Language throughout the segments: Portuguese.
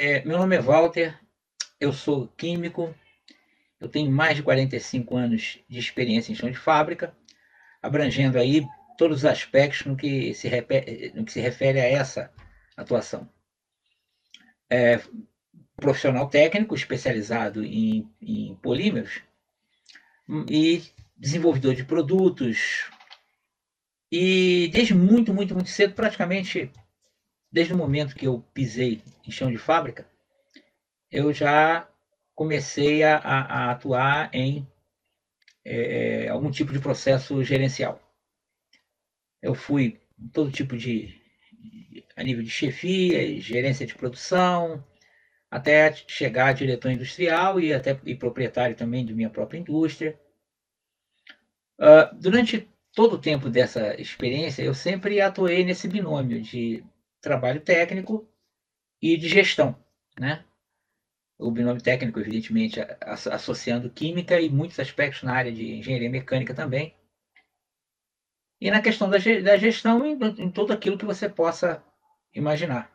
É, meu nome é Walter, eu sou químico, eu tenho mais de 45 anos de experiência em chão de fábrica, abrangendo aí todos os aspectos no que se, no que se refere a essa atuação. É, profissional técnico especializado em, em polímeros e desenvolvedor de produtos. E desde muito, muito, muito cedo, praticamente desde o momento que eu pisei em chão de fábrica, eu já comecei a, a atuar em é, algum tipo de processo gerencial. Eu fui todo tipo de, a nível de chefia, gerência de produção, até chegar a diretor industrial e até e proprietário também de minha própria indústria. Uh, durante todo o tempo dessa experiência, eu sempre atuei nesse binômio de trabalho técnico e de gestão, né? O binômio técnico, evidentemente, associando química e muitos aspectos na área de engenharia mecânica também. E na questão da, gestão, em, em tudo aquilo que você possa imaginar.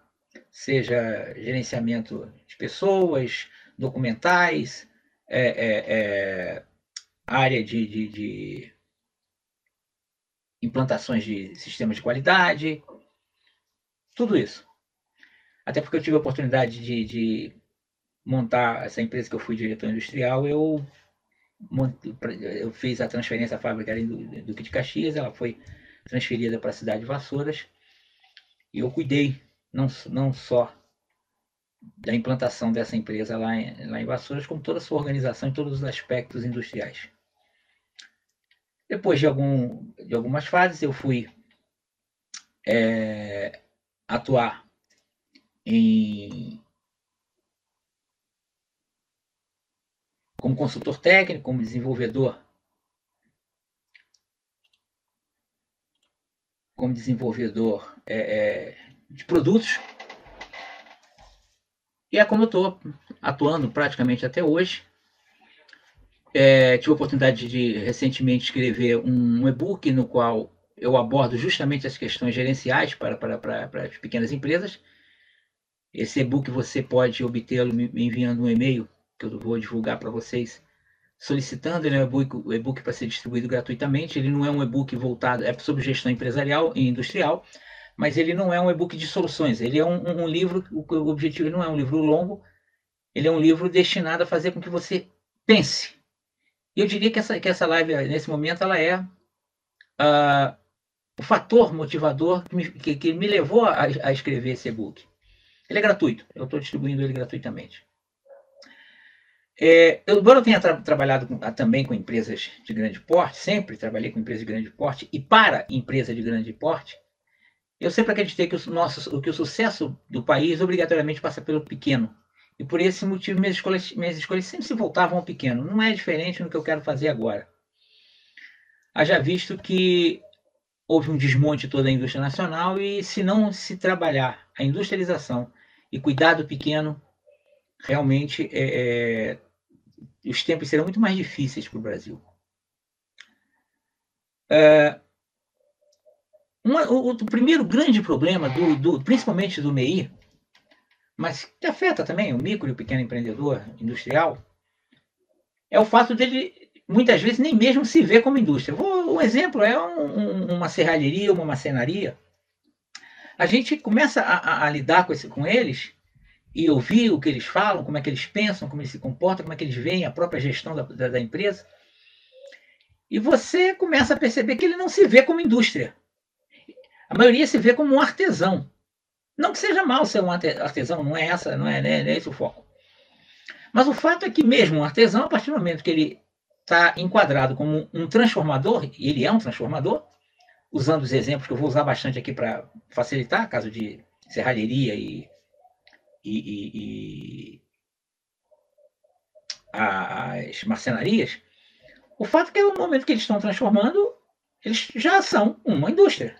Seja gerenciamento de pessoas, documentais, é, é, é, área de, de, de implantações de sistemas de qualidade, tudo isso. Até porque eu tive a oportunidade de, de montar essa empresa que eu fui diretor industrial, eu, eu fiz a transferência da fábrica do Duque de Caxias, ela foi transferida para a cidade de Vassouras, e eu cuidei não, não só da implantação dessa empresa lá em, lá em Vassouras, como toda a sua organização em todos os aspectos industriais. Depois de, algum, de algumas fases, eu fui é, atuar em como consultor técnico, como desenvolvedor, como desenvolvedor é, é, de produtos. E é como eu estou atuando praticamente até hoje. É, tive a oportunidade de recentemente escrever um e-book no qual eu abordo justamente as questões gerenciais para, para, para, para as pequenas empresas. Esse e-book você pode obtê-lo enviando um e-mail que eu vou divulgar para vocês, solicitando ele é um e-book para ser distribuído gratuitamente. Ele não é um e-book voltado, é sobre gestão empresarial e industrial, mas ele não é um e-book de soluções. Ele é um, um livro, o objetivo não é um livro longo, ele é um livro destinado a fazer com que você pense. E eu diria que essa, que essa live, nesse momento, ela é uh, o fator motivador que me, que, que me levou a, a, escrever esse e-book. Ele é gratuito, eu estou distribuindo ele gratuitamente. É, eu, embora eu tenha tra trabalhado com, também com empresas de grande porte, sempre trabalhei com empresas de grande porte e para empresa de grande porte, eu sempre acreditei que o, nosso, que o sucesso do país obrigatoriamente passa pelo pequeno. E por esse motivo minhas escolhas, minhas escolhas sempre se voltavam ao pequeno. Não é diferente no que eu quero fazer agora. Haja visto que houve um desmonte toda a indústria nacional e se não se trabalhar a industrialização e cuidar do pequeno, realmente é, é, os tempos serão muito mais difíceis para o Brasil. É, uma, o, o, primeiro grande problema, do, do, principalmente do MEI, mas que afeta também o micro e o pequeno empreendedor industrial, é o fato dele muitas vezes nem mesmo se ver como indústria. Vou, um exemplo é um, um, uma serralheria, uma macenaria. A gente começa a, a, a lidar com, esse, com eles e ouvir o que eles falam, como é que eles pensam, como eles se comportam, como é que eles veem a própria gestão da, da, da empresa. E você começa a perceber que ele não se vê como indústria. A maioria se vê como um artesão. Não que seja mal ser um artesão, não é essa, não é, não é, não é esse o foco. Mas o fato é que mesmo um artesão, a partir do momento que ele está enquadrado como um transformador, e ele é um transformador, usando os exemplos que eu vou usar bastante aqui para facilitar, caso de serralheria e, e, e, e as marcenarias, o fato é que no momento que eles estão transformando, eles já são uma indústria.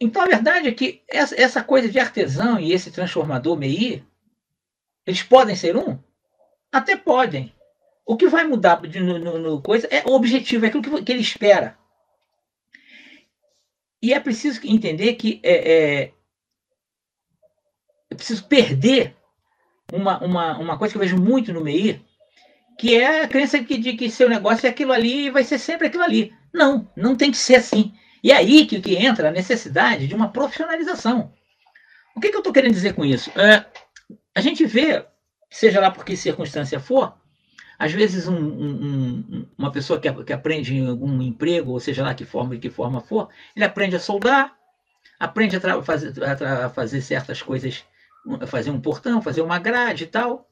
Então a verdade é que essa, coisa de artesão e esse transformador MEI, eles podem ser um? Até podem. O que vai mudar no, no, no coisa é o objetivo, é aquilo que, que, ele espera. E é preciso entender que é, é, preciso perder uma, uma, uma coisa que eu vejo muito no MEI, que é a crença que, de que seu negócio é aquilo ali e vai ser sempre aquilo ali. Não, não tem que ser assim. E é aí que, que entra a necessidade de uma profissionalização. O que, que eu estou querendo dizer com isso? É, a gente vê, seja lá por que circunstância for, às vezes um, um, uma pessoa que, que aprende em algum emprego, ou seja lá que forma que forma for, ele aprende a soldar, aprende a, fazer, a fazer certas coisas, fazer um portão, fazer uma grade e tal.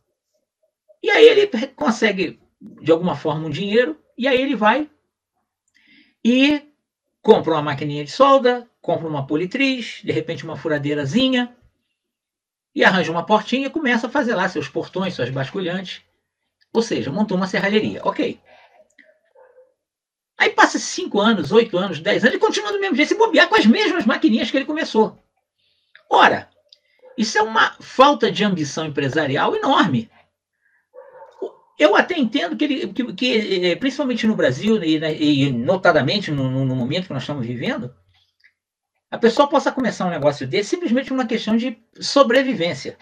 E aí ele consegue, de alguma forma, um dinheiro, e aí ele vai e compra uma maquininha de solda, compra uma politriz, de repente uma furadeirazinha, e arranja uma portinha e começa a fazer lá seus portões, suas basculhantes. Ou seja, montou uma serralheria. Ok. Aí passa 5 anos, 8 anos, 10 anos e continua do mesmo jeito, se bobear com as mesmas maquininhas que ele começou. Ora, isso é uma falta de ambição empresarial enorme. Eu até entendo que, ele, que, que eh, principalmente no Brasil, e, né, e notadamente no, no, momento que nós estamos vivendo, a pessoa possa começar um negócio desse simplesmente uma questão de sobrevivência.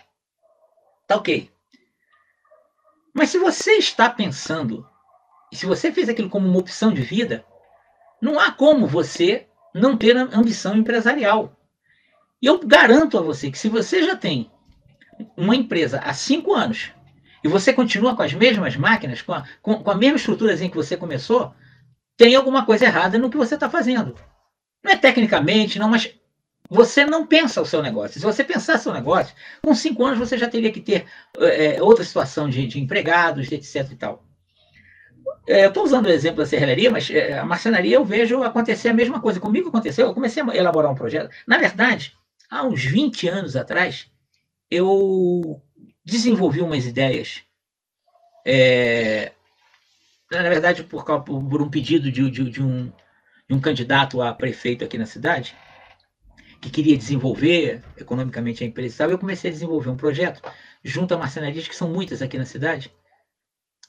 Tá ok. Mas se você está pensando, e se você fez aquilo como uma opção de vida, não há como você não ter ambição empresarial. E eu garanto a você que se você já tem uma empresa há cinco anos e você continua com as mesmas máquinas, com a, com, com a mesma estrutura que você começou, tem alguma coisa errada no que você está fazendo. Não é tecnicamente, não, mas você não pensa o seu negócio. Se você pensar seu negócio, com cinco anos você já teria que ter é, outra situação de, de, empregados, etc. e tal. É, eu estou usando o exemplo da serralheria, mas é, a marcenaria eu vejo acontecer a mesma coisa. Comigo aconteceu, eu comecei a elaborar um projeto. Na verdade, há uns 20 anos atrás, eu desenvolvi umas ideias. É, na verdade, por, por um pedido de, de, de, um, de um candidato a prefeito aqui na cidade, que queria desenvolver economicamente a empresa e tal, eu comecei a desenvolver um projeto junto a marcenarias, que são muitas aqui na cidade.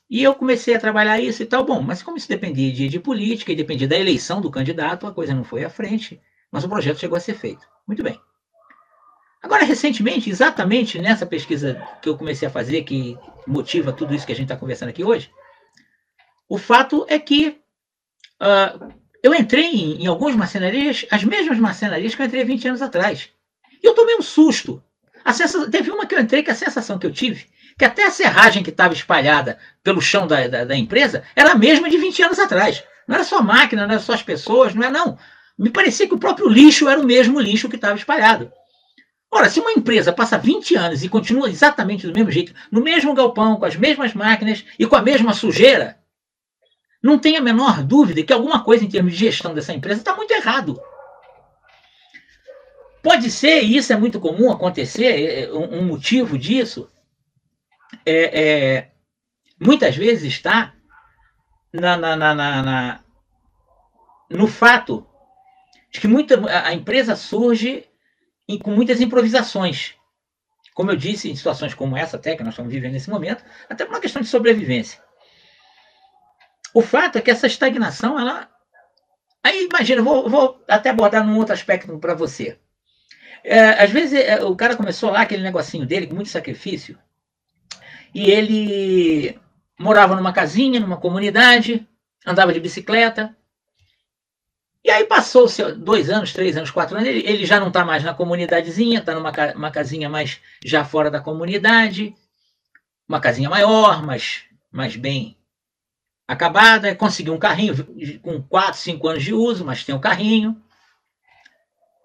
E eu comecei a trabalhar isso e tal. Bom, mas como isso dependia de, de política e dependia da eleição do candidato, a coisa não foi à frente, mas o projeto chegou a ser feito. Muito bem. Agora, recentemente, exatamente nessa pesquisa que eu comecei a fazer, que motiva tudo isso que a gente está conversando aqui hoje, o fato é que uh, eu entrei em, em algumas marcenarias, as mesmas marcenarias que eu entrei 20 anos atrás. E eu tomei um susto. Sensação, teve uma que eu entrei que a sensação que eu tive, que até a serragem que estava espalhada pelo chão da, da, da, empresa era a mesma de 20 anos atrás. Não era só máquina, não era só as pessoas, não é não. Me parecia que o próprio lixo era o mesmo lixo que estava espalhado. Ora, se uma empresa passa 20 anos e continua exatamente do mesmo jeito, no mesmo galpão, com as mesmas máquinas e com a mesma sujeira, não tem a menor dúvida que alguma coisa em termos de gestão dessa empresa está muito errado. Pode ser, e isso é muito comum acontecer, é, é, um motivo disso, é, é muitas vezes está na, na, na, na, no fato de que muita, a empresa surge em, com muitas improvisações. Como eu disse, em situações como essa, até que nós estamos vivendo nesse momento, até por uma questão de sobrevivência. O fato é que essa estagnação, ela. Aí imagina, vou, vou até abordar num outro aspecto para você. É, às vezes é, o cara começou lá aquele negocinho dele com muito sacrifício e ele morava numa casinha, numa comunidade, andava de bicicleta. E aí passou dois anos, três anos, quatro anos, ele, ele já não está mais na comunidadezinha, está numa uma casinha mais já fora da comunidade, uma casinha maior, mas mais bem acabada, conseguiu um carrinho com 4, 5 anos de uso, mas tem um carrinho.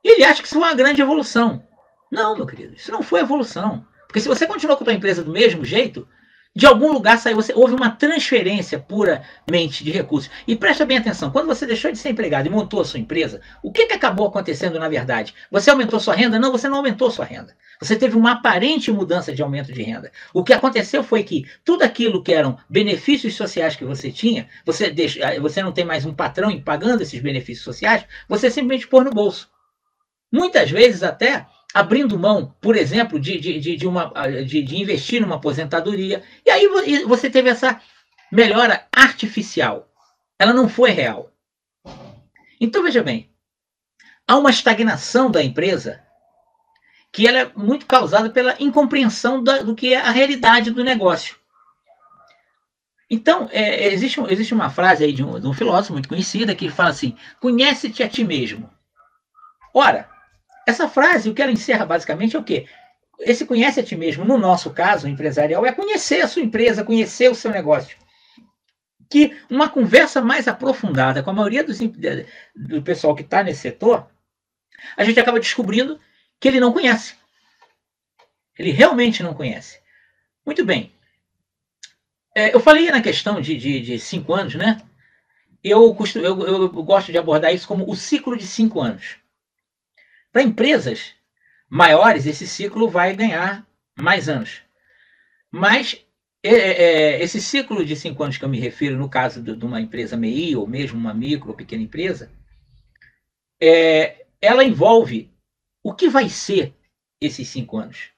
E ele acha que isso é uma grande evolução. Não, meu querido, isso não foi evolução. Porque se você continuou com a sua empresa do mesmo jeito, de algum lugar saiu, você, houve uma transferência puramente de recursos. E presta bem atenção, quando você deixou de ser empregado e montou a sua empresa, o que, que acabou acontecendo na verdade? Você aumentou sua renda? Não, você não aumentou sua renda. Você teve uma aparente mudança de aumento de renda. O que aconteceu foi que tudo aquilo que eram benefícios sociais que você tinha, você, deixa, ah, você não tem mais um patrão pagando esses benefícios sociais, você simplesmente pôr no bolso. Muitas vezes até abrindo mão, por exemplo, de, de, de, uma, de, de investir numa aposentadoria. E aí você teve essa melhora artificial. Ela não foi real. Então veja bem, há uma estagnação da empresa que ela é muito causada pela incompreensão da, do que é a realidade do negócio. Então, é, existe, existe uma frase aí de um, de um filósofo muito conhecida que fala assim: conhece-te a ti mesmo. Ora, essa frase, o que ela encerra basicamente é o quê? Esse conhece a ti mesmo, no nosso caso empresarial, é conhecer a sua empresa, conhecer o seu negócio. Que uma conversa mais aprofundada com a maioria dos, do pessoal que está nesse setor, a gente acaba descobrindo que ele não conhece. Ele realmente não conhece. Muito bem. É, eu falei na questão de, de, de cinco anos, né? Eu, costumo, eu, eu gosto de abordar isso como o ciclo de cinco anos. Para empresas maiores, esse ciclo vai ganhar mais anos. Mas é, é, é, esse ciclo de cinco anos que eu me refiro, no caso de, de uma empresa MEI, ou mesmo uma micro ou pequena empresa, é, ela envolve o que vai ser esses cinco anos.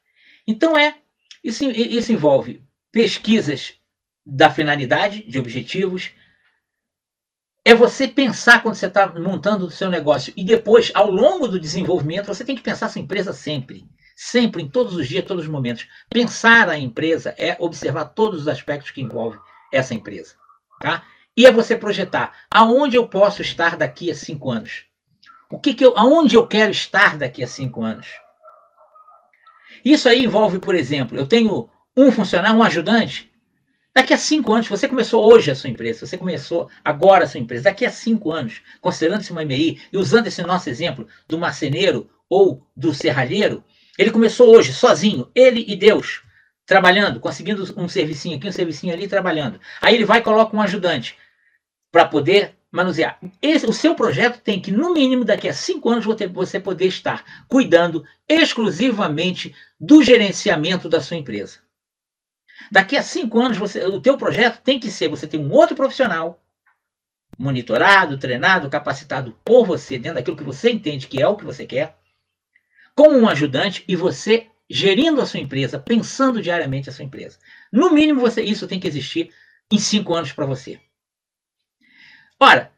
Então é isso, isso envolve pesquisas da finalidade, de objetivos. É você pensar quando você está montando o seu negócio e depois, ao longo do desenvolvimento, você tem que pensar sua empresa sempre. Sempre, em todos os dias, todos os momentos. Pensar a empresa é observar todos os aspectos que envolvem essa empresa. Tá? E é você projetar aonde eu posso estar daqui a cinco anos. O que, que eu, aonde eu quero estar daqui a cinco anos. Isso aí envolve, por exemplo, eu tenho um funcionário, um ajudante, Daqui a cinco anos, você começou hoje a sua empresa, você começou agora a sua empresa, daqui a cinco anos, considerando-se uma MEI e usando esse nosso exemplo do marceneiro ou do serralheiro, ele começou hoje, sozinho, ele e Deus, trabalhando, conseguindo um servicinho aqui, um servicinho ali, trabalhando. Aí ele vai e coloca um ajudante para poder manusear. Esse, o seu projeto tem que, no mínimo, daqui a cinco anos, você poder estar cuidando exclusivamente do gerenciamento da sua empresa. Daqui a cinco anos, você, o teu projeto tem que ser, você tem um outro profissional monitorado, treinado, capacitado por você, dentro daquilo que você entende que é o que você quer, como um ajudante e você gerindo a sua empresa, pensando diariamente a sua empresa. No mínimo, você, isso tem que existir em cinco anos para você. Ora,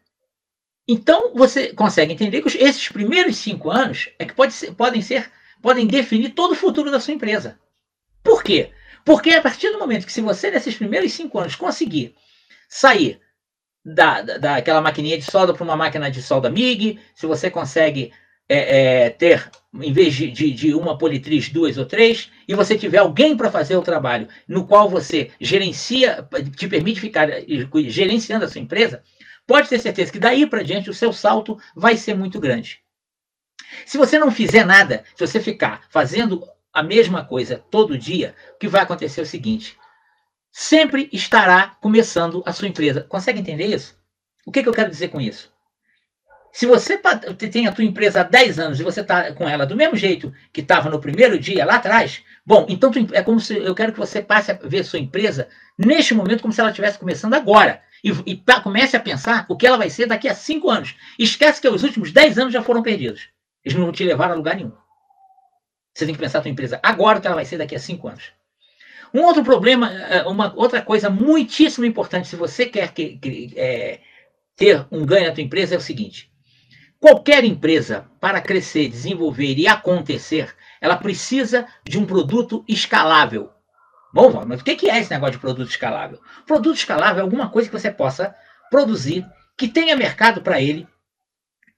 então você consegue entender que esses primeiros cinco anos é que pode ser, podem ser, podem definir todo o futuro da sua empresa. Por quê? Porque a partir do momento que se você, nesses primeiros cinco anos, conseguir sair da, da, daquela maquininha de solda para uma máquina de solda MIG, se você consegue é, é, ter, em vez de, de, de, uma politriz, duas ou três, e você tiver alguém para fazer o trabalho, no qual você gerencia, te permite ficar gerenciando a sua empresa, pode ter certeza que daí para diante o seu salto vai ser muito grande. Se você não fizer nada, se você ficar fazendo a mesma coisa todo dia, o que vai acontecer é o seguinte: sempre estará começando a sua empresa. Consegue entender isso? O que, que eu quero dizer com isso? Se você tem a tua empresa há 10 anos e você está com ela do mesmo jeito que estava no primeiro dia, lá atrás, bom, então é como se eu quero que você passe a ver sua empresa neste momento como se ela estivesse começando agora. E, e comece a pensar o que ela vai ser daqui a 5 anos. Esquece que os últimos 10 anos já foram perdidos. Eles não te levaram a lugar nenhum. Você tem que pensar a tua empresa agora, que ela vai ser daqui a cinco anos. Um outro problema, é, uma outra coisa muitíssimo importante, se você quer que, que, é, ter um ganho na tua empresa, é o seguinte: qualquer empresa, para crescer, desenvolver e acontecer, ela precisa de um produto escalável. Bom, mas o que é esse negócio de produto escalável? Produto escalável é alguma coisa que você possa produzir, que tenha mercado para ele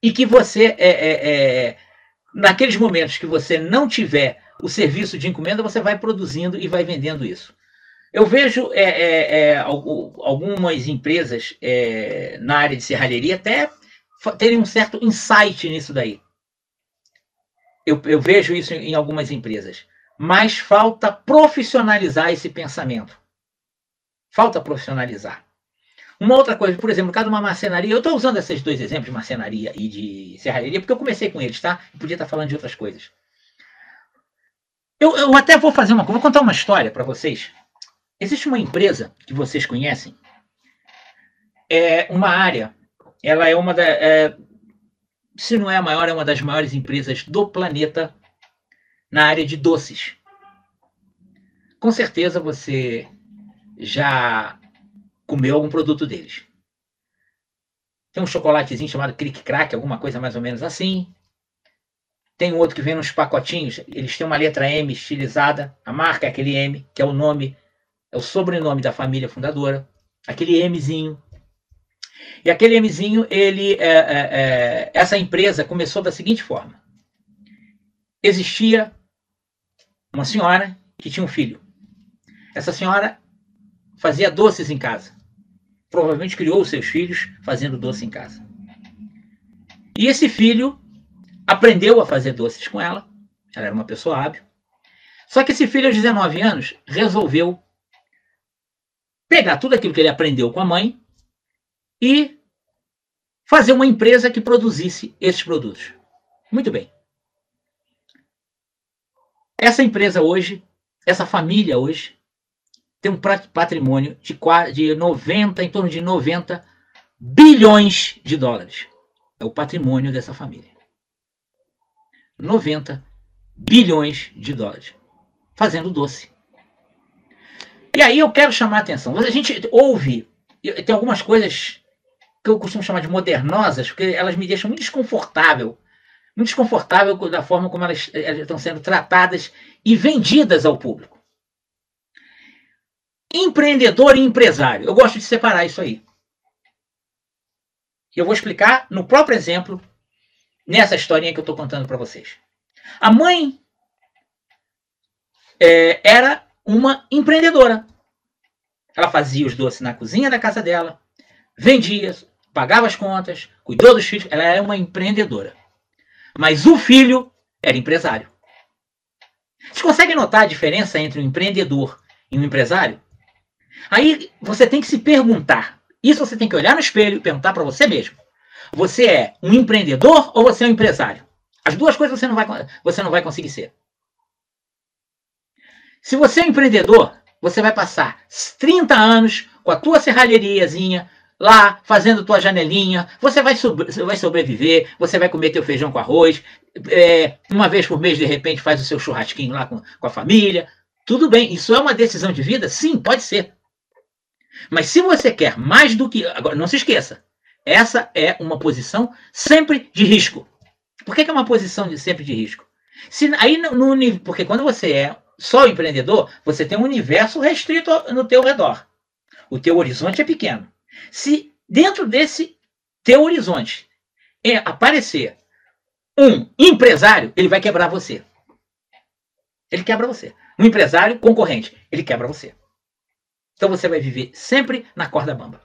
e que você é, é naqueles momentos que você não tiver o serviço de encomenda, você vai produzindo e vai vendendo isso. Eu vejo é, é, é, algumas empresas é, na área de serralheria até terem um certo insight nisso daí. Eu, eu vejo isso em, em algumas empresas. Mas falta profissionalizar esse pensamento. Falta profissionalizar. Uma outra coisa, por exemplo, no caso de uma marcenaria, eu estou usando esses dois exemplos de marcenaria e de serralheria porque eu comecei com eles, tá? Eu podia estar falando de outras coisas. Eu, eu até vou fazer uma vou contar uma história para vocês. Existe uma empresa que vocês conhecem, é uma área, ela é uma da, é, se não é a maior, é uma das maiores empresas do planeta na área de doces. Com certeza você já comeu algum produto deles. Tem um chocolatezinho chamado Cric Crack, alguma coisa mais ou menos assim. Tem outro que vem nos pacotinhos, eles têm uma letra M estilizada, a marca é aquele M, que é o nome, é o sobrenome da família fundadora, aquele Mzinho. E aquele Mzinho, ele, é, é, é, essa empresa começou da seguinte forma: existia uma senhora que tinha um filho. Essa senhora fazia doces em casa. Provavelmente criou seus filhos fazendo doce em casa. E esse filho aprendeu a fazer doces com ela. Ela era uma pessoa hábil. Só que esse filho, aos 19 anos, resolveu pegar tudo aquilo que ele aprendeu com a mãe e fazer uma empresa que produzisse esses produtos. Muito bem. Essa empresa hoje, essa família hoje, tem um patrimônio de, de 90, em torno de 90 bilhões de dólares. É o patrimônio dessa família. 90 bilhões de dólares. Fazendo doce. E aí eu quero chamar a atenção. A gente ouve, tem algumas coisas que eu costumo chamar de modernosas, porque elas me deixam muito desconfortável. Muito desconfortável da forma como elas, elas estão sendo tratadas e vendidas ao público. Empreendedor e empresário. Eu gosto de separar isso aí. Eu vou explicar no próprio exemplo, nessa historinha que eu estou contando para vocês. A mãe é, era uma empreendedora. Ela fazia os doces na cozinha da casa dela, vendia, pagava as contas, cuidou dos filhos. Ela era uma empreendedora. Mas o filho era empresário. Vocês conseguem notar a diferença entre um empreendedor e um empresário? Aí você tem que se perguntar. Isso você tem que olhar no espelho e perguntar para você mesmo. Você é um empreendedor ou você é um empresário? As duas coisas você não vai, você não vai conseguir ser. Se você é um empreendedor, você vai passar 30 anos com a tua serralheriazinha lá, fazendo tua janelinha, você vai, você vai sobreviver, você vai comer teu feijão com arroz, é, uma vez por mês, de repente, faz o seu churrasquinho lá com, com a família. Tudo bem, isso é uma decisão de vida? Sim, pode ser. Mas se você quer mais do que. Agora, não se esqueça. Essa é uma posição sempre de risco. Por que, que é uma posição de, sempre de risco? Se, aí no, no, porque quando você é só empreendedor, você tem um universo restrito no teu redor. O teu horizonte é pequeno. Se dentro desse teu horizonte é aparecer um empresário, ele vai quebrar você. Ele quebra você. Um empresário concorrente, ele quebra você. Então você vai viver sempre na corda bamba.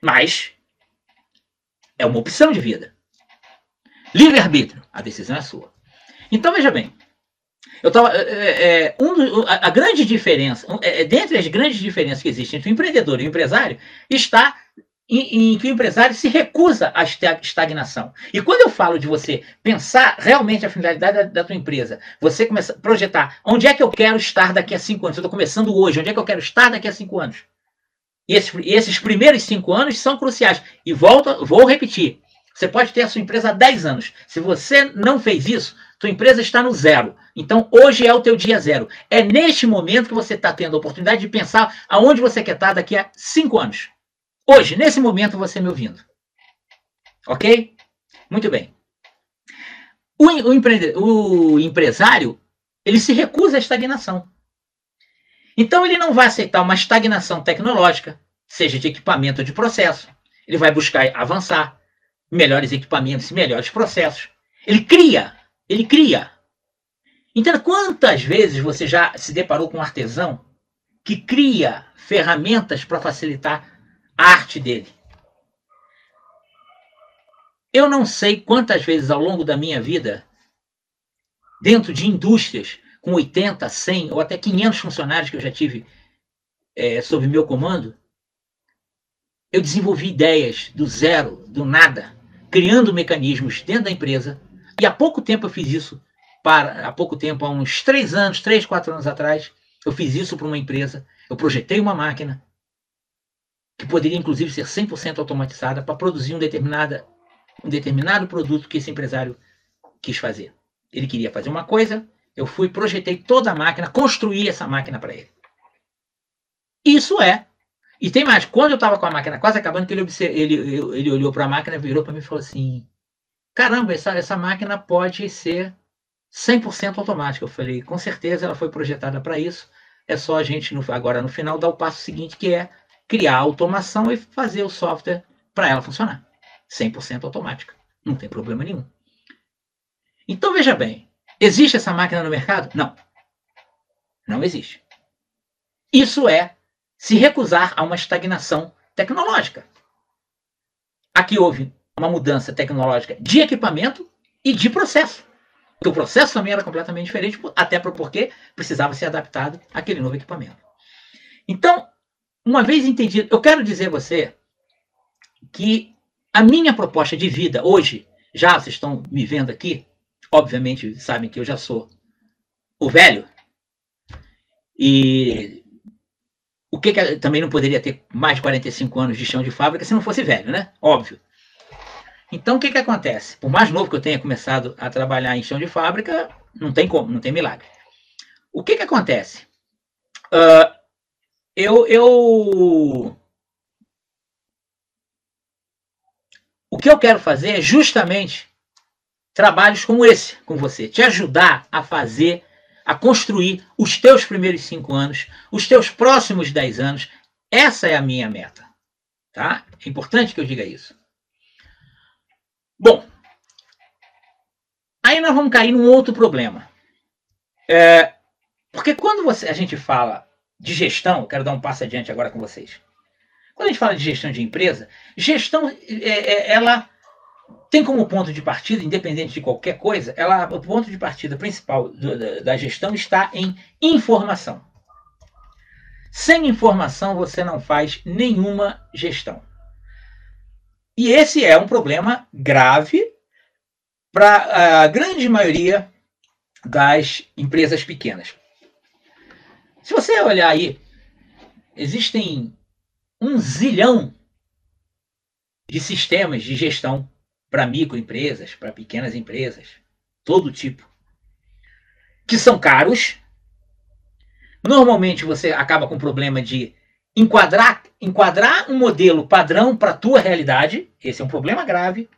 Mas é uma opção de vida. Livre-arbítrio, a decisão é sua. Então veja bem, eu tava, é, é, um, a, a, grande diferença, é, dentre as grandes diferenças que existem entre o empreendedor e o empresário, está em, em, que o empresário se recusa à estagnação. E quando eu falo de você pensar realmente a finalidade da, da tua empresa, você começa a projetar onde é que eu quero estar daqui a cinco anos. Eu estou começando hoje, onde é que eu quero estar daqui a cinco anos? E esses, esses primeiros cinco anos são cruciais. E volto, vou repetir. Você pode ter a sua empresa há 10 anos. Se você não fez isso, tua empresa está no zero. Então, hoje é o teu dia zero. É neste momento que você está tendo a oportunidade de pensar aonde você quer estar daqui a cinco anos. Hoje, nesse momento, você me ouvindo. Ok? Muito bem. O, o, empre, o empresário, ele se recusa à estagnação. Então, ele não vai aceitar uma estagnação tecnológica, seja de equipamento ou de processo. Ele vai buscar avançar, melhores equipamentos melhores processos. Ele cria, ele cria. Então, quantas vezes você já se deparou com um artesão que cria ferramentas para facilitar a arte dele. Eu não sei quantas vezes ao longo da minha vida, dentro de indústrias com 80, 100 ou até 500 funcionários que eu já tive é, sob meu comando, eu desenvolvi ideias do zero, do nada, criando mecanismos dentro da empresa. E há pouco tempo eu fiz isso, para há pouco tempo, há uns 3 anos, 3, 4 anos atrás, eu fiz isso para uma empresa. Eu projetei uma máquina, que poderia inclusive ser 100% automatizada para produzir um, determinada, um determinado produto que esse empresário quis fazer. Ele queria fazer uma coisa, eu fui, projetei toda a máquina, construí essa máquina para ele. Isso é. E tem mais, quando eu estava com a máquina quase acabando, que ele, ele, ele olhou para a máquina, virou para mim e falou assim: caramba, essa, essa máquina pode ser 100% automática. Eu falei, com certeza ela foi projetada para isso. É só a gente, no, agora no final, dar o passo seguinte, que é criar automação e fazer o software para ela funcionar. 100% automática. Não tem problema nenhum. Então, veja bem, existe essa máquina no mercado? Não. Não existe. Isso é se recusar a uma estagnação tecnológica. Aqui houve uma mudança tecnológica de equipamento e de processo. Porque o processo também era completamente diferente, até porque precisava ser adaptado àquele novo equipamento. Então, uma vez entendido, eu quero dizer a você que a minha proposta de vida hoje, já vocês estão me vendo aqui, obviamente sabem que eu já sou o velho, e o que, que também não poderia ter mais de 45 anos de chão de fábrica se não fosse velho, né? Óbvio. Então o que, que acontece? Por mais novo que eu tenha começado a trabalhar em chão de fábrica, não tem como, não tem milagre. O que, que acontece? Uh, eu, eu. O que eu quero fazer é justamente trabalhos como esse com você, te ajudar a fazer, a construir os teus primeiros cinco anos, os teus próximos dez anos. Essa é a minha meta. Tá? É importante que eu diga isso. Bom, aí nós vamos cair num outro problema. É, porque quando você, a gente fala de gestão, quero dar um passo adiante agora com vocês. Quando a gente fala de gestão de empresa, gestão, é, é, ela tem como ponto de partida, independente de qualquer coisa, ela, o ponto de partida principal do, da, da gestão está em informação. Sem informação, você não faz nenhuma gestão. E esse é um problema grave para a grande maioria das empresas pequenas. Se você olhar aí, existem um zilhão de sistemas de gestão para microempresas, para pequenas empresas, todo tipo, que são caros. Normalmente você acaba com problema de enquadrar, enquadrar um modelo padrão para a tua realidade, esse é um problema grave,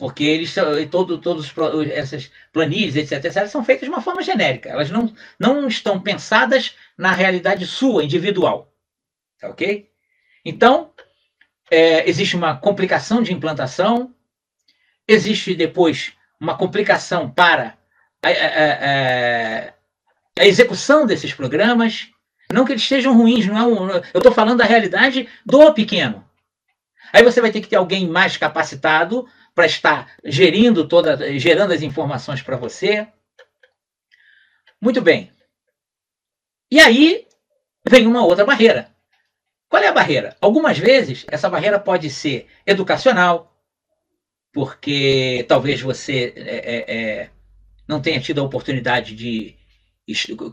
porque eles todo, todos essas planilhas, etc, etc, são feitas de uma forma genérica. Elas não, não estão pensadas na realidade sua, individual. Tá ok? Então, é, existe uma complicação de implantação, existe depois uma complicação para a, a, a, a execução desses programas, não que eles sejam ruins, não é um, eu estou falando da realidade do pequeno. Aí você vai ter que ter alguém mais capacitado para estar gerindo toda, gerando as informações para você. Muito bem. E aí vem uma outra barreira. Qual é a barreira? Algumas vezes essa barreira pode ser educacional, porque talvez você é, é, é não tenha tido a oportunidade de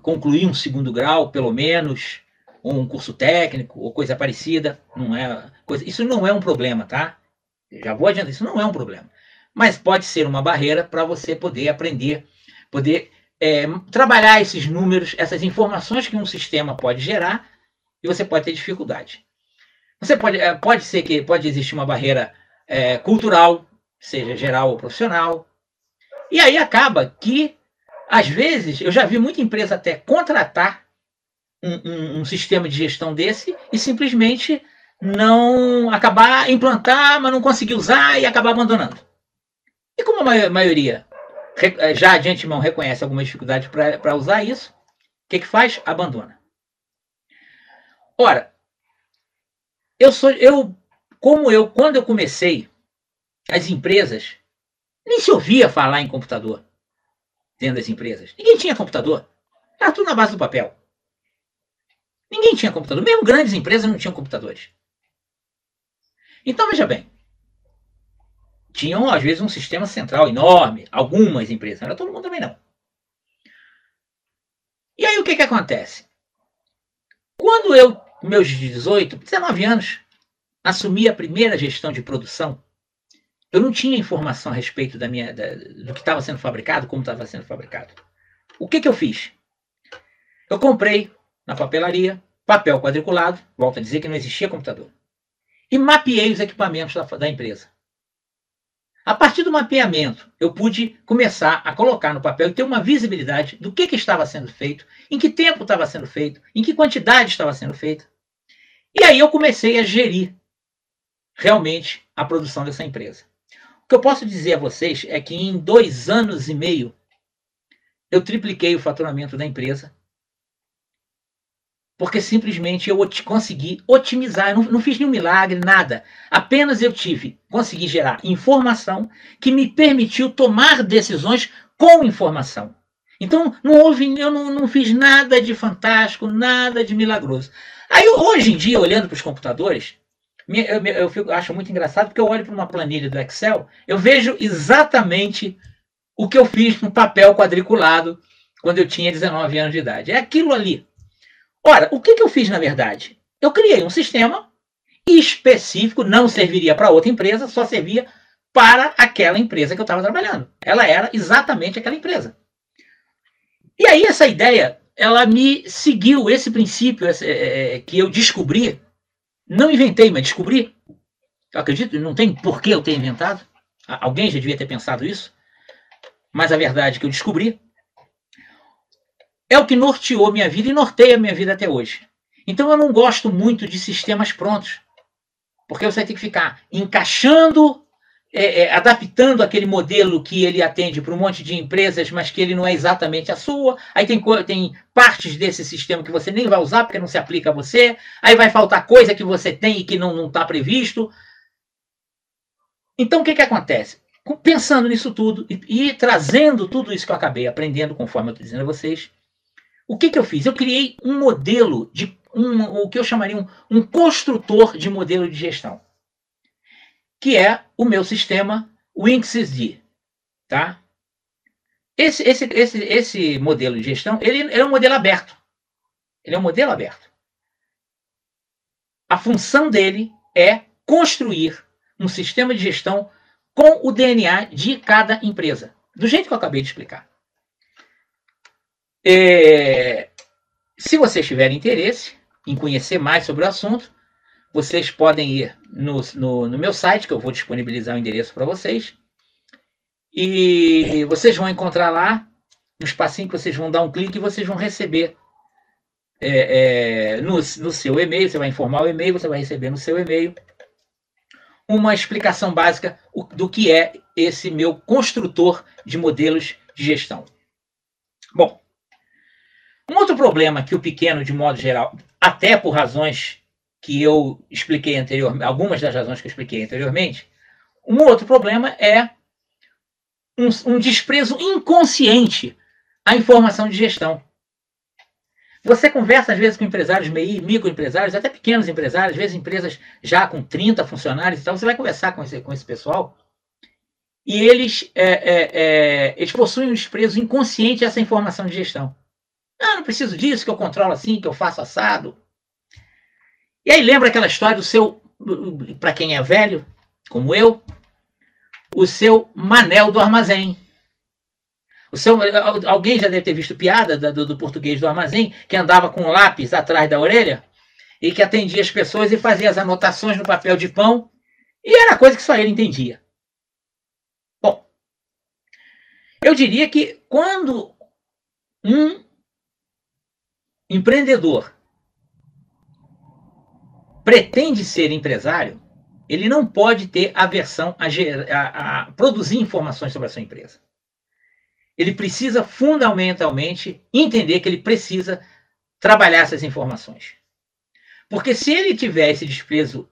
concluir um segundo grau, pelo menos, ou um curso técnico, ou coisa parecida. Não é coisa, isso não é um problema, tá? Já vou adiantar, isso não é um problema. Mas pode ser uma barreira para você poder aprender, poder é, trabalhar esses números, essas informações que um sistema pode gerar, e você pode ter dificuldade. Você pode, é, pode ser que pode existir uma barreira é, cultural, seja geral ou profissional. E aí acaba que às vezes, eu já vi muita empresa até contratar um, um, um sistema de gestão desse e simplesmente não acabar implantar, mas não conseguir usar e acabar abandonando. E como a maioria já de antemão reconhece alguma dificuldade para usar isso, o que, que faz? Abandona. Ora, eu sou eu como eu quando eu comecei as empresas nem se ouvia falar em computador dentro das empresas. Ninguém tinha computador. Era tudo na base do papel. Ninguém tinha computador. Mesmo grandes empresas não tinham computadores. Então, veja bem. Tinham, às vezes, um sistema central enorme. Algumas empresas. Não era todo mundo também, não. E aí, o que, que acontece? Quando eu, meus 18, 19 anos, assumi a primeira gestão de produção eu não tinha informação a respeito da minha, da, do que estava sendo fabricado, como estava sendo fabricado. O que, que eu fiz? Eu comprei na papelaria papel quadriculado, volto a dizer que não existia computador, e mapeei os equipamentos da, da empresa. A partir do mapeamento, eu pude começar a colocar no papel e ter uma visibilidade do que, que estava sendo feito, em que tempo estava sendo feito, em que quantidade estava sendo feita. E aí eu comecei a gerir realmente a produção dessa empresa. O que eu posso dizer a vocês é que em dois anos e meio eu tripliquei o faturamento da empresa porque simplesmente eu consegui otimizar, eu não, não, fiz nenhum milagre, nada. Apenas eu tive, consegui gerar informação que me permitiu tomar decisões com informação. Então, não houve, eu não, não fiz nada de fantástico, nada de milagroso. Aí, hoje em dia, olhando para os computadores, eu, eu, fico, acho muito engraçado, porque eu olho para uma planilha do Excel, eu vejo exatamente o que eu fiz no papel quadriculado quando eu tinha 19 anos de idade. É aquilo ali. Ora, o que, que eu fiz na verdade? Eu criei um sistema específico, não serviria para outra empresa, só servia para aquela empresa que eu estava trabalhando. Ela era exatamente aquela empresa. E aí essa ideia, ela me seguiu, esse princípio esse, é, é que eu descobri, não inventei, mas descobri. Eu acredito, não tem por que eu ter inventado. Alguém já devia ter pensado isso. Mas a verdade é que eu descobri é o que norteou minha vida e norteia minha vida até hoje. Então eu não gosto muito de sistemas prontos, porque você tem que ficar encaixando, é, é, adaptando aquele modelo que ele atende para um monte de empresas, mas que ele não é exatamente a sua. Aí tem, tem partes desse sistema que você nem vai usar porque não se aplica a você. Aí vai faltar coisa que você tem e que não está previsto. Então o que, que acontece? Pensando nisso tudo e, e trazendo tudo isso que eu acabei aprendendo, conforme eu estou dizendo a vocês, o que, que eu fiz? Eu criei um modelo de um, o que eu chamaria um, um construtor de modelo de gestão, que é o meu sistema WinXD, tá? Esse, esse, esse, esse modelo de gestão, ele, ele é um modelo aberto. Ele é um modelo aberto. A função dele é construir um sistema de gestão com o DNA de cada empresa, do jeito que eu acabei de explicar. É, se vocês tiverem interesse em conhecer mais sobre o assunto, vocês podem ir no, no, no meu site, que eu vou disponibilizar o endereço para vocês. E vocês vão encontrar lá um espacinho que vocês vão dar um clique e vocês vão receber é, é, no, no seu e-mail. Você vai informar o e-mail, você vai receber no seu e-mail uma explicação básica do que é esse meu construtor de modelos de gestão. Bom, um outro problema que o pequeno, de modo geral, até por razões que eu expliquei anteriormente, algumas das razões que eu expliquei anteriormente, um outro problema é um, um desprezo inconsciente à informação de gestão. Você conversa às vezes com empresários MEI, microempresários, até pequenos empresários, às vezes empresas já com 30 funcionários e tal, você vai conversar com esse, com esse pessoal e eles, é, é, é, eles possuem um desprezo inconsciente a essa informação de gestão. Ah, não preciso disso, que eu controlo assim, que eu faço assado. E aí lembra aquela história do seu, para quem é velho, como eu, o seu manel do armazém. O seu, alguém já deve ter visto piada do, do português do armazém, que andava com um lápis atrás da orelha e que atendia as pessoas e fazia as anotações no papel de pão, e era coisa que só ele entendia. Bom, eu diria que quando um empreendedor pretende ser empresário, ele não pode ter aversão a, a, a, produzir informações sobre a sua empresa. Ele precisa fundamentalmente entender que ele precisa trabalhar essas informações. Porque se ele tiver esse desprezo,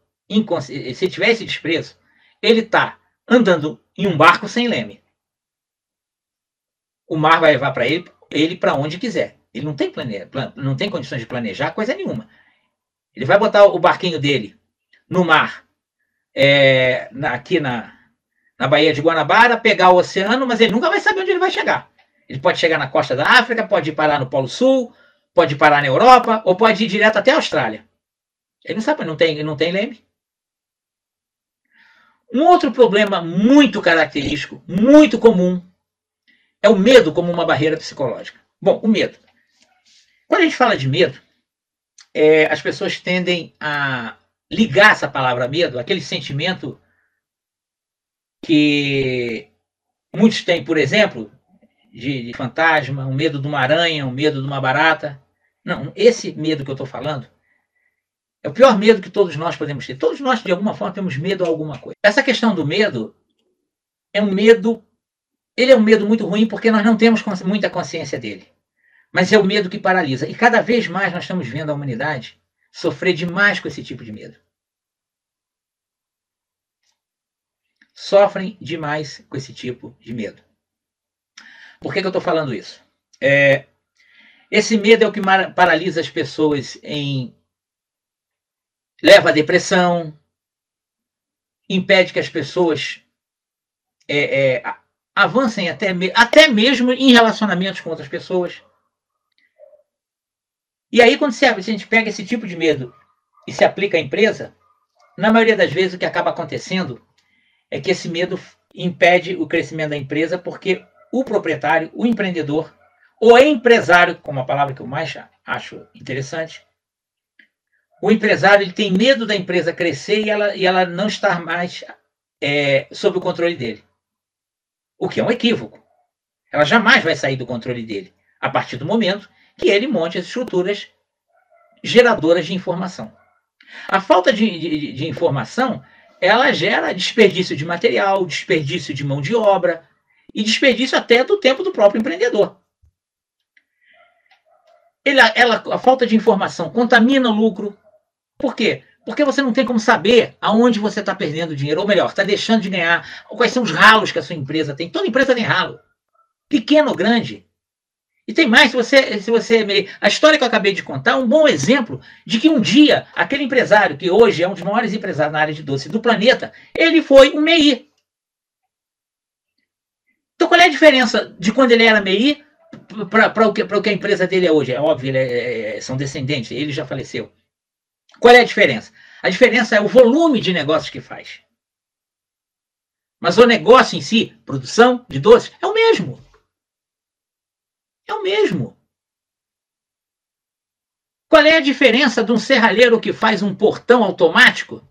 se tiver esse desprezo, ele está andando em um barco sem leme. O mar vai levar para ele, ele para onde quiser. Ele não tem, plane... não tem condições de planejar coisa nenhuma. Ele vai botar o barquinho dele no mar, é, na, aqui na, na Baía de Guanabara, pegar o oceano, mas ele nunca vai saber onde ele vai chegar. Ele pode chegar na costa da África, pode ir parar no Polo Sul, pode parar na Europa, ou pode ir direto até a Austrália. Ele não sabe, não tem, não tem leme. Um outro problema muito característico, muito comum, é o medo como uma barreira psicológica. Bom, o medo. Quando a gente fala de medo, é, as pessoas tendem a ligar essa palavra medo, aquele sentimento que muitos têm, por exemplo, de, de fantasma, um medo de uma aranha, um medo de uma barata. Não, esse medo que eu estou falando é o pior medo que todos nós podemos ter. Todos nós, de alguma forma, temos medo a alguma coisa. Essa questão do medo é um medo. Ele é um medo muito ruim porque nós não temos muita consciência dele. Mas é o medo que paralisa. E cada vez mais nós estamos vendo a humanidade sofrer demais com esse tipo de medo. Sofrem demais com esse tipo de medo. Por que, que eu estou falando isso? É, esse medo é o que paralisa as pessoas em. leva à depressão, impede que as pessoas é, é, avancem até, até mesmo em relacionamentos com outras pessoas. E aí, quando se, a gente pega esse tipo de medo e se aplica à empresa, na maioria das vezes o que acaba acontecendo é que esse medo impede o crescimento da empresa porque o proprietário, o empreendedor, o empresário, como a palavra que eu mais acho interessante, o empresário ele tem medo da empresa crescer e ela, e ela não estar mais é, sob o controle dele. O que é um equívoco. Ela jamais vai sair do controle dele a partir do momento que ele monte as estruturas geradoras de informação. A falta de, de, de informação ela gera desperdício de material, desperdício de mão de obra e desperdício até do tempo do próprio empreendedor. Ele, ela, a falta de informação contamina o lucro. Por quê? Porque você não tem como saber aonde você está perdendo dinheiro, ou melhor, está deixando de ganhar, quais são os ralos que a sua empresa tem. Toda empresa tem ralo, pequeno ou grande. E tem mais, se você, se você. A história que eu acabei de contar é um bom exemplo de que um dia, aquele empresário, que hoje é um dos maiores empresários na área de doce do planeta, ele foi um MEI. Então qual é a diferença de quando ele era MEI para o, que, o que a empresa dele é hoje? É óbvio, é, é, são descendentes, ele já faleceu. Qual é a diferença? A diferença é o volume de negócios que faz. Mas o negócio em si, produção de doces, é o mesmo. É o mesmo. Qual é a diferença de um serralheiro que faz um portão automático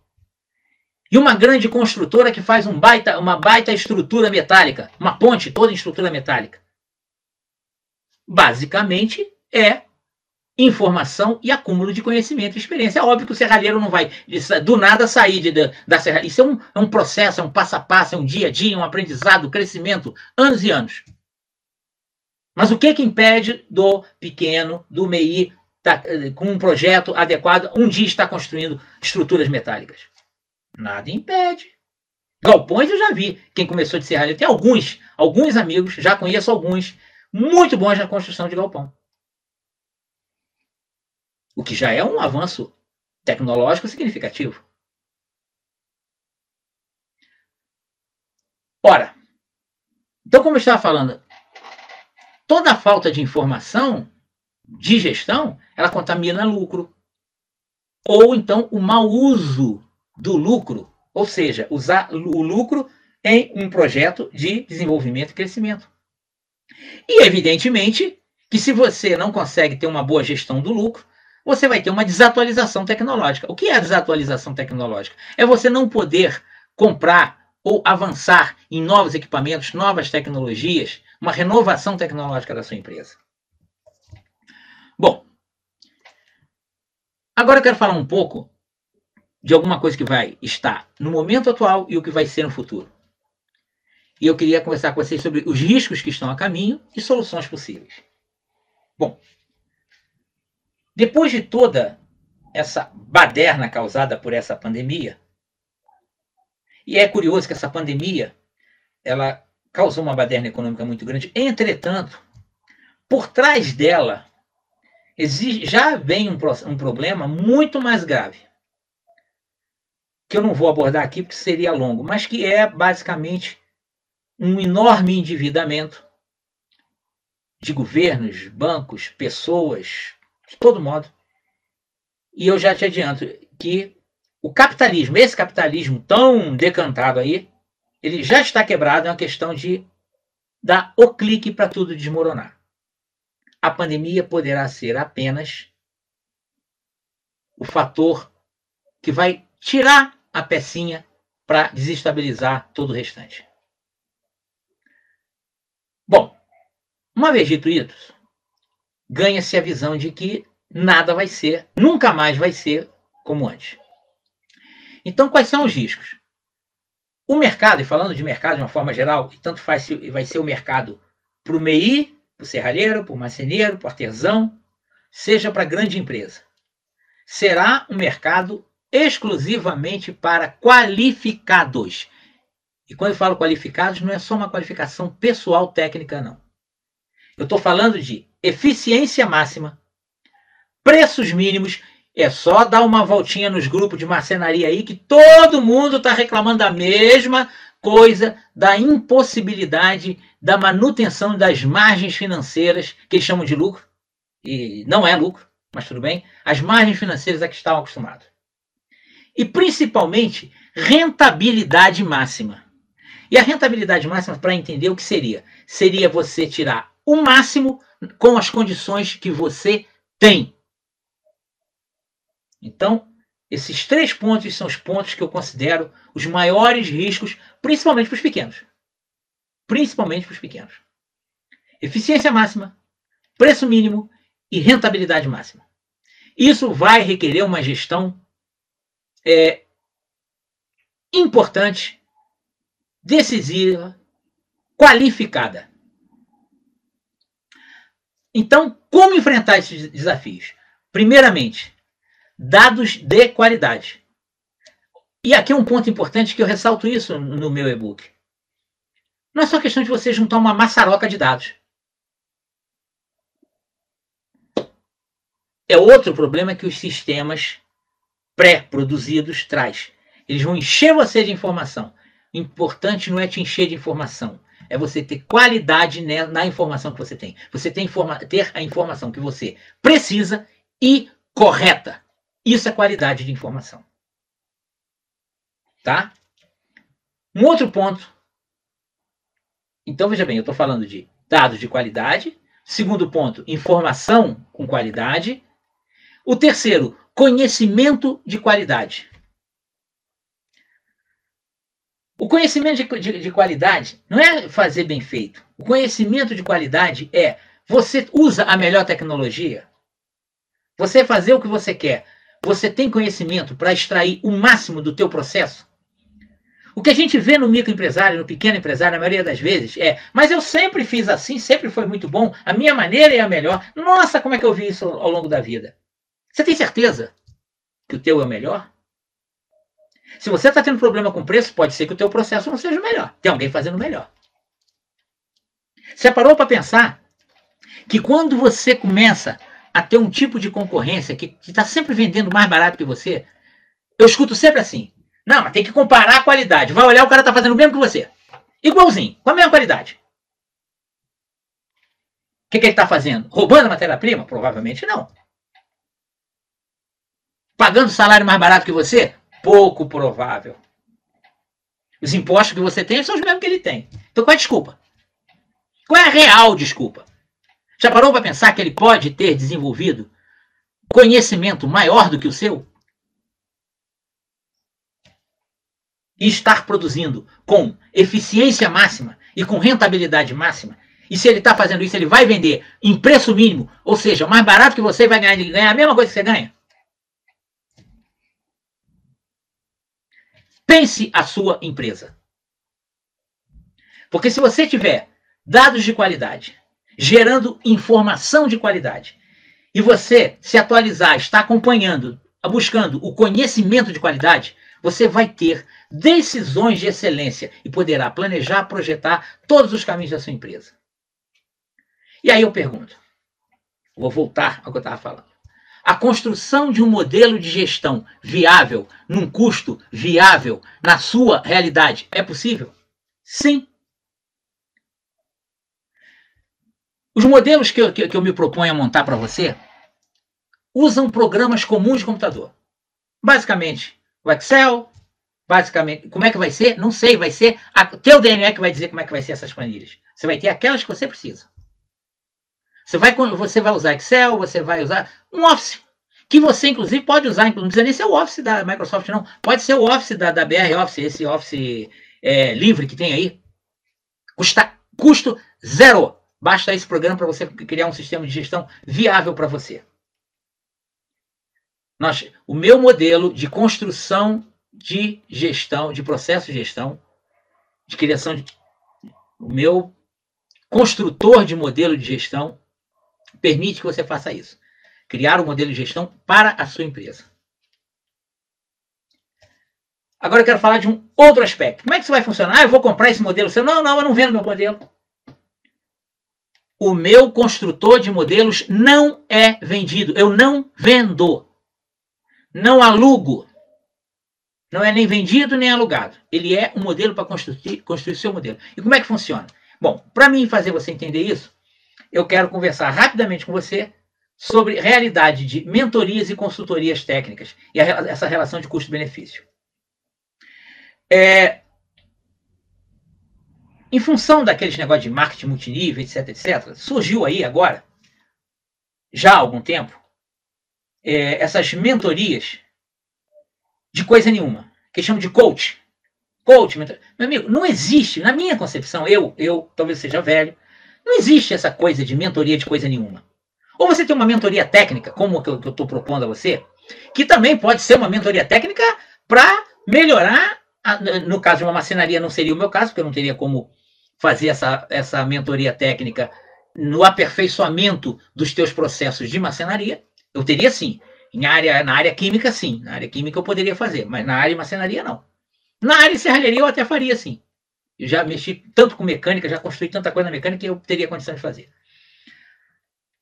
e uma grande construtora que faz um baita, uma baita estrutura metálica, uma ponte toda em estrutura metálica? Basicamente é informação e acúmulo de conhecimento e experiência. É óbvio que o serralheiro não vai do nada sair de, de, da serralheira. Isso é um, é um processo, é um passo a passo, é um dia a dia, um aprendizado, crescimento, anos e anos. Mas o que, que impede do pequeno, do MEI, tá, com um projeto adequado, um dia estar construindo estruturas metálicas? Nada impede. Galpões eu já vi. Quem começou de serralheiro, tem alguns, alguns amigos, já conheço alguns, muito bons na construção de galpão. O que já é um avanço tecnológico significativo. Ora, então, como eu estava falando, toda a falta de informação de gestão, ela contamina lucro. Ou então o mau uso do lucro, ou seja, usar o lucro em um projeto de desenvolvimento e crescimento. E evidentemente que se você não consegue ter uma boa gestão do lucro, você vai ter uma desatualização tecnológica. O que é a desatualização tecnológica? É você não poder comprar ou avançar em novos equipamentos, novas tecnologias, uma renovação tecnológica da sua empresa. Bom, agora eu quero falar um pouco de alguma coisa que vai estar no momento atual e o que vai ser no futuro. E eu queria conversar com vocês sobre os riscos que estão a caminho e soluções possíveis. Bom, depois de toda essa baderna causada por essa pandemia, e é curioso que essa pandemia ela causou uma baderna econômica muito grande, entretanto, por trás dela existe, já vem um, um problema muito mais grave, que eu não vou abordar aqui porque seria longo, mas que é basicamente um enorme endividamento de governos, bancos, pessoas, de todo modo. E eu já te adianto que o capitalismo, esse capitalismo tão decantado aí, ele já está quebrado, é uma questão de dar o clique para tudo desmoronar. A pandemia poderá ser apenas o fator que vai tirar a pecinha para desestabilizar todo o restante. Bom, uma vez dito isso, ganha-se a visão de que nada vai ser, nunca mais vai ser como antes. Então, quais são os riscos? O mercado, e falando de mercado de uma forma geral, e tanto faz se vai ser o mercado para o MEI, para o serralheiro, para o marceneiro, para o artesão, seja para grande empresa. Será um mercado exclusivamente para qualificados. E quando eu falo qualificados, não é só uma qualificação pessoal técnica, não. Eu estou falando de eficiência máxima, preços mínimos. É só dar uma voltinha nos grupos de marcenaria aí que todo mundo está reclamando da mesma coisa, da impossibilidade da manutenção das margens financeiras, que eles chamam de lucro, e não é lucro, mas tudo bem, as margens financeiras a que estavam acostumados. E principalmente rentabilidade máxima. E a rentabilidade máxima, para entender o que seria, seria você tirar o máximo com as condições que você tem. Então, esses três pontos são os pontos que eu considero os maiores riscos, principalmente para os pequenos. Principalmente para os pequenos. Eficiência máxima, preço mínimo e rentabilidade máxima. Isso vai requerer uma gestão é, importante, decisiva, qualificada. Então, como enfrentar esses desafios? Primeiramente, dados de qualidade. E aqui é um ponto importante que eu ressalto isso no meu e-book. Não é só questão de você juntar uma maçaroca de dados. É outro problema que os sistemas pré-produzidos traz. Eles vão encher você de informação. O importante não é te encher de informação, é você ter qualidade na informação que você tem. Você tem ter a informação que você precisa e correta. Isso é qualidade de informação. Tá? Um outro ponto. Então, veja bem, eu estou falando de dados de qualidade. Segundo ponto, informação com qualidade. O terceiro, conhecimento de qualidade. O conhecimento de, de, de, qualidade não é fazer bem feito. O conhecimento de qualidade é você usa a melhor tecnologia, você fazer o que você quer, você tem conhecimento para extrair o máximo do teu processo? O que a gente vê no microempresário, no pequeno empresário, na maioria das vezes, é: mas eu sempre fiz assim, sempre foi muito bom, a minha maneira é a melhor. Nossa, como é que eu vi isso ao longo da vida? Você tem certeza que o teu é o melhor? Se você está tendo problema com preço, pode ser que o teu processo não seja o melhor. Tem alguém fazendo melhor. Você parou para pensar que quando você começa a ter um tipo de concorrência que está sempre vendendo mais barato que você, eu escuto sempre assim. Não, mas tem que comparar a qualidade. Vai olhar, o cara está fazendo o mesmo que você. Igualzinho, com a mesma qualidade. O que, que ele está fazendo? Roubando a matéria-prima? Provavelmente não. Pagando salário mais barato que você? Pouco provável. Os impostos que você tem são os mesmos que ele tem. Então qual é a desculpa? Qual é a real desculpa? Já parou para pensar que ele pode ter desenvolvido conhecimento maior do que o seu? E estar produzindo com eficiência máxima e com rentabilidade máxima. E se ele está fazendo isso, ele vai vender em preço mínimo, ou seja, mais barato que você vai ganhar, ganhar a mesma coisa que você ganha. Pense a sua empresa. Porque se você tiver dados de qualidade, gerando informação de qualidade. E você se atualizar, está acompanhando, buscando o conhecimento de qualidade, você vai ter decisões de excelência e poderá planejar, projetar todos os caminhos da sua empresa. E aí eu pergunto, vou voltar ao que eu estava falando. A construção de um modelo de gestão viável, num custo viável, na sua realidade, é possível? Sim. Os modelos que eu, que, que eu me proponho a montar para você usam programas comuns de computador. Basicamente, o Excel, basicamente, como é que vai ser? Não sei, vai ser a teu DNA que vai dizer como é que vai ser essas planilhas. Você vai ter aquelas que você precisa. Você vai, você vai usar Excel, você vai usar um Office, que você, inclusive, pode usar, não precisa nem ser o Office da Microsoft, não. Pode ser o Office da, da BR Office, esse Office é, livre que tem aí. Custa, custo zero. Basta esse programa para você criar um sistema de gestão viável para você. Nós, o meu modelo de construção de gestão, de processo de gestão, de criação de. O meu construtor de modelo de gestão permite que você faça isso. Criar um modelo de gestão para a sua empresa. Agora eu quero falar de um outro aspecto. Como é que isso vai funcionar? Ah, eu vou comprar esse modelo seu. Não, não, eu não vendo meu modelo. O meu construtor de modelos não é vendido. Eu não vendo. Não alugo. Não é nem vendido nem alugado. Ele é um modelo para construir, construir seu modelo. E como é que funciona? Bom, para mim fazer você entender isso, eu quero conversar rapidamente com você sobre realidade de mentorias e consultorias técnicas e a, essa relação de custo-benefício. É, em função daqueles negócios de marketing multinível, etc, etc, surgiu aí agora, já há algum tempo, é, essas mentorias de coisa nenhuma, que chamam de coach. Coach, mentor... meu amigo, não existe, na minha concepção, eu, eu talvez seja velho, não existe essa coisa de mentoria de coisa nenhuma. Ou você tem uma mentoria técnica, como que eu estou propondo a você, que também pode ser uma mentoria técnica para melhorar no caso de uma marcenaria, não seria o meu caso, porque eu não teria como fazer essa, essa mentoria técnica no aperfeiçoamento dos teus processos de marcenaria. Eu teria sim. Em área, na área química, sim. Na área química eu poderia fazer, mas na área de marcenaria, não. Na área de serralheria eu até faria sim. Eu já mexi tanto com mecânica, já construí tanta coisa na mecânica que eu teria condição de fazer.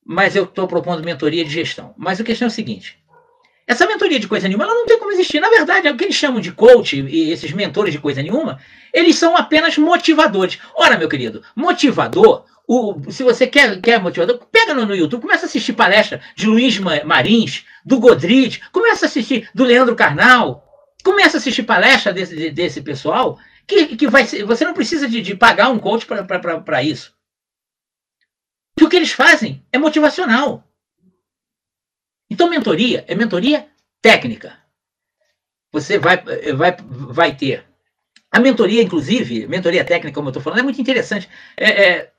Mas eu estou propondo mentoria de gestão. Mas a questão é o seguinte: essa mentoria de coisa nenhuma ela não tem como existir. Na verdade, é o que eles chamam de coach e esses mentores de coisa nenhuma, eles são apenas motivadores. Ora, meu querido, motivador, o, se você quer, quer motivador, pega no, no YouTube, começa a assistir palestra de Luiz Marins, do Godrit, começa a assistir do Leandro Carnal, começa a assistir palestra desse, desse pessoal, que, que vai você não precisa de, de pagar um coach para isso. Que o que eles fazem é motivacional. Então, mentoria é mentoria técnica. Você vai, vai, vai ter. A mentoria, inclusive, mentoria técnica, como eu estou falando, é muito interessante. É, é,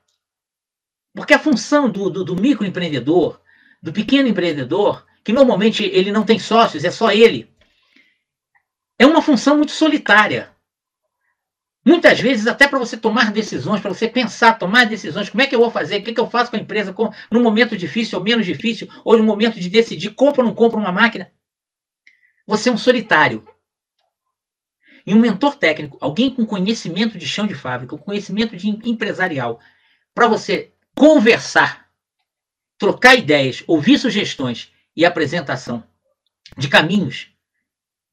porque a função do, do, do microempreendedor, do pequeno empreendedor, que normalmente ele não tem sócios, é só ele, é uma função muito solitária. Muitas vezes, até para você tomar decisões, para você pensar, tomar decisões, como é que eu vou fazer, o que, que eu faço com a empresa com, num momento difícil ou menos difícil, ou no momento de decidir, compro ou não compro uma máquina. Você é um solitário. E um mentor técnico, alguém com conhecimento de chão de fábrica, conhecimento de empresarial, para você conversar, trocar ideias, ouvir sugestões e apresentação de caminhos,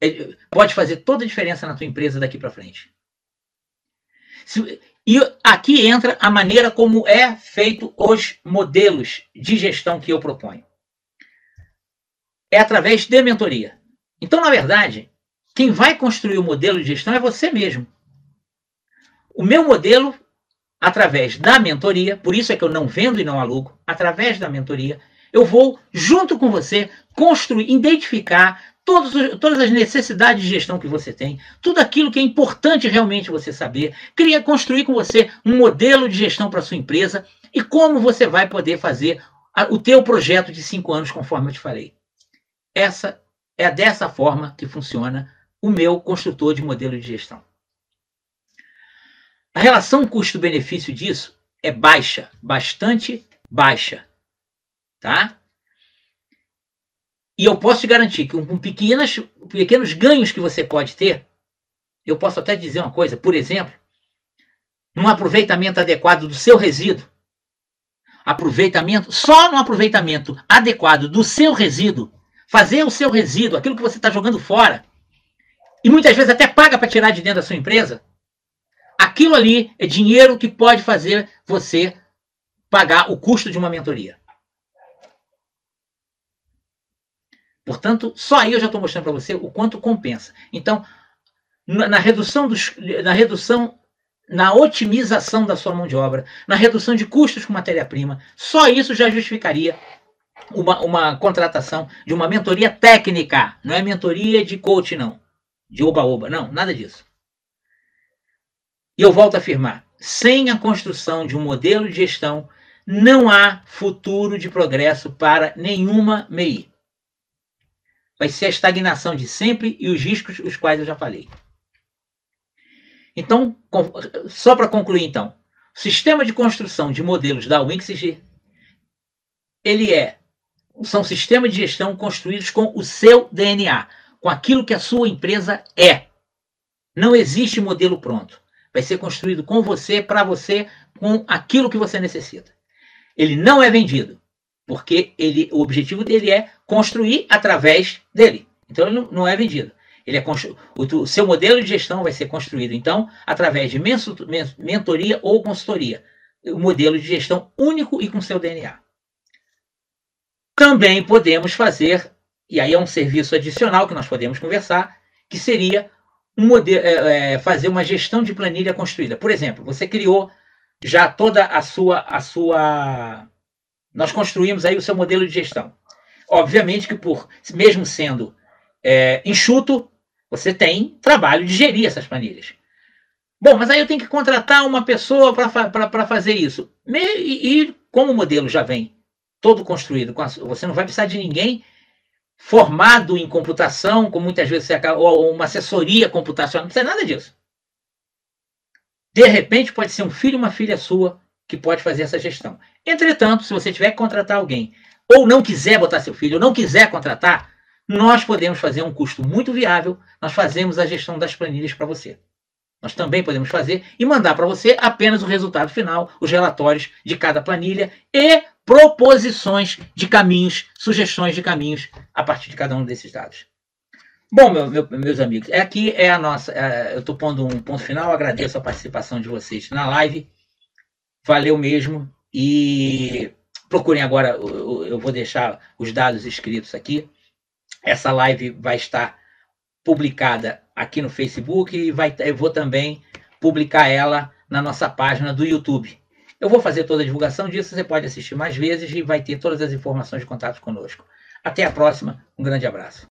é, pode fazer toda a diferença na tua empresa daqui para frente. E aqui entra a maneira como é feito os modelos de gestão que eu proponho. É através de mentoria. Então, na verdade, quem vai construir o modelo de gestão é você mesmo. O meu modelo, através da mentoria, por isso é que eu não vendo e não alugo, através da mentoria, eu vou, junto com você, construir, identificar todos, todas as necessidades de gestão que você tem, tudo aquilo que é importante realmente você saber, cria, construir com você um modelo de gestão para sua empresa e como você vai poder fazer o teu projeto de cinco anos, conforme eu te falei. Essa é dessa forma que funciona o meu construtor de modelo de gestão. A relação custo-benefício disso é baixa, bastante baixa, tá? E eu posso te garantir que com pequenas, pequenos ganhos que você pode ter, eu posso até dizer uma coisa, por exemplo, num aproveitamento adequado do seu resíduo, aproveitamento, só no aproveitamento adequado do seu resíduo, fazer o seu resíduo, aquilo que você está jogando fora, e muitas vezes até paga para tirar de dentro da sua empresa, aquilo ali é dinheiro que pode fazer você pagar o custo de uma mentoria. Portanto, só aí eu já estou mostrando para você o quanto compensa. Então, na redução, dos, na redução, na otimização da sua mão de obra, na redução de custos com matéria-prima, só isso já justificaria uma, uma contratação de uma mentoria técnica, não é mentoria de coach, não, de oba-oba, não, nada disso. E eu volto a afirmar: sem a construção de um modelo de gestão, não há futuro de progresso para nenhuma MEI. Vai ser a estagnação de sempre e os riscos, os quais eu já falei. Então, só para concluir, então, o sistema de construção de modelos da Wixig, ele é são sistemas de gestão construídos com o seu DNA, com aquilo que a sua empresa é. Não existe modelo pronto. Vai ser construído com você, para você, com aquilo que você necessita. Ele não é vendido, porque ele, o objetivo dele é construir através dele. Então ele não é vendido. Ele é o seu modelo de gestão vai ser construído, então, através de mentoria ou consultoria. O modelo de gestão único e com seu DNA. Também podemos fazer, e aí é um serviço adicional que nós podemos conversar, que seria um modelo, é, é, fazer uma gestão de planilha construída. Por exemplo, você criou já toda a sua, a sua. Nós construímos aí o seu modelo de gestão. Obviamente que por, mesmo sendo é, enxuto, você tem trabalho de gerir essas planilhas. Bom, mas aí eu tenho que contratar uma pessoa para fazer isso. E, e, como o modelo já vem todo construído. Você não vai precisar de ninguém formado em computação, como muitas vezes você acaba, ou uma assessoria computacional, não precisa nada disso. De repente, pode ser um filho uma filha sua que pode fazer essa gestão. Entretanto, se você tiver que contratar alguém, ou não quiser botar seu filho, ou não quiser contratar, nós podemos fazer um custo muito viável, nós fazemos a gestão das planilhas para você. Nós também podemos fazer e mandar para você apenas o resultado final, os relatórios de cada planilha e proposições de caminhos, sugestões de caminhos a partir de cada um desses dados. Bom, meu, meu, meus amigos, aqui é a nossa. É, eu estou pondo um ponto final. Agradeço a participação de vocês na live. Valeu mesmo. E procurem agora. Eu, vou deixar os dados escritos aqui. Essa live vai estar publicada aqui no Facebook e vai, eu vou também publicar ela na nossa página do YouTube. Eu vou fazer toda a divulgação disso, você pode assistir mais vezes e vai ter todas as informações de contato conosco. Até a próxima, um grande abraço.